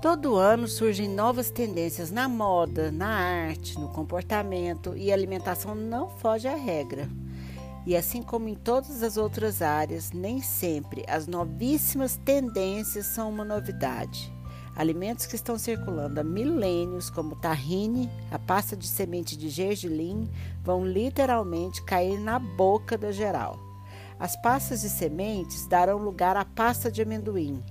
Todo ano surgem novas tendências na moda, na arte, no comportamento e a alimentação não foge à regra. E assim como em todas as outras áreas, nem sempre as novíssimas tendências são uma novidade. Alimentos que estão circulando há milênios, como tahine, a pasta de semente de gergelim, vão literalmente cair na boca da geral. As pastas de sementes darão lugar à pasta de amendoim,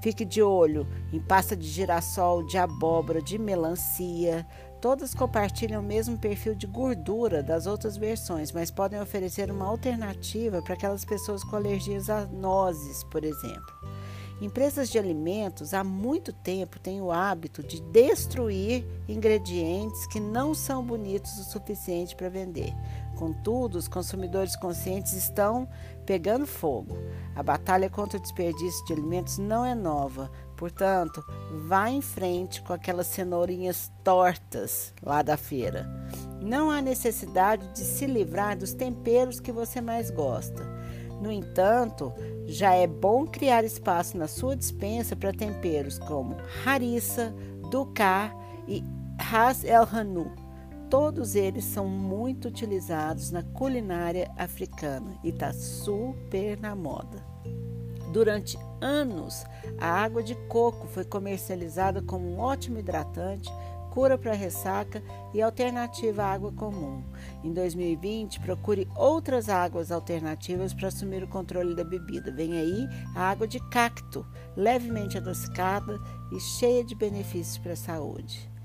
Fique de olho em pasta de girassol, de abóbora, de melancia. Todas compartilham o mesmo perfil de gordura das outras versões, mas podem oferecer uma alternativa para aquelas pessoas com alergias a nozes, por exemplo. Empresas de alimentos há muito tempo têm o hábito de destruir ingredientes que não são bonitos o suficiente para vender. Contudo, os consumidores conscientes estão pegando fogo. A batalha contra o desperdício de alimentos não é nova, portanto, vá em frente com aquelas cenourinhas tortas lá da feira. Não há necessidade de se livrar dos temperos que você mais gosta. No entanto, já é bom criar espaço na sua dispensa para temperos como harissa, dukkha e ras el hanu. Todos eles são muito utilizados na culinária africana e está super na moda. Durante anos, a água de coco foi comercializada como um ótimo hidratante, cura para ressaca e alternativa à água comum. Em 2020, procure outras águas alternativas para assumir o controle da bebida. Vem aí a água de cacto, levemente adocicada e cheia de benefícios para a saúde.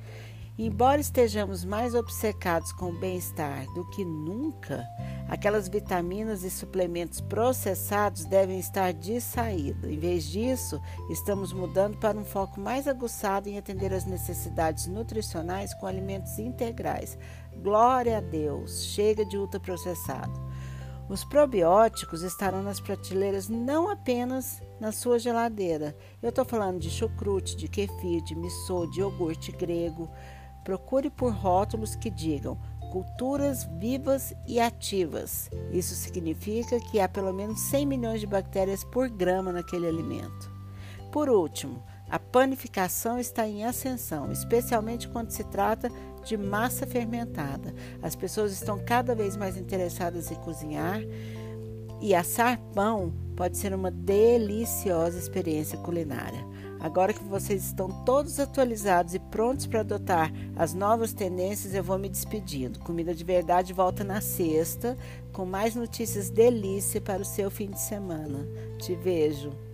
Embora estejamos mais obcecados com o bem-estar do que nunca, aquelas vitaminas e suplementos processados devem estar de saída. Em vez disso, estamos mudando para um foco mais aguçado em atender às necessidades nutricionais com alimentos integrais. Glória a Deus! Chega de ultraprocessado. Os probióticos estarão nas prateleiras não apenas na sua geladeira. Eu estou falando de chucrute, de kefir, de missô, de iogurte grego. Procure por rótulos que digam culturas vivas e ativas. Isso significa que há pelo menos 100 milhões de bactérias por grama naquele alimento. Por último, a panificação está em ascensão, especialmente quando se trata de massa fermentada. As pessoas estão cada vez mais interessadas em cozinhar e assar pão pode ser uma deliciosa experiência culinária. Agora que vocês estão todos atualizados e prontos para adotar as novas tendências, eu vou me despedindo. Comida de Verdade volta na sexta com mais notícias delícia para o seu fim de semana. Te vejo.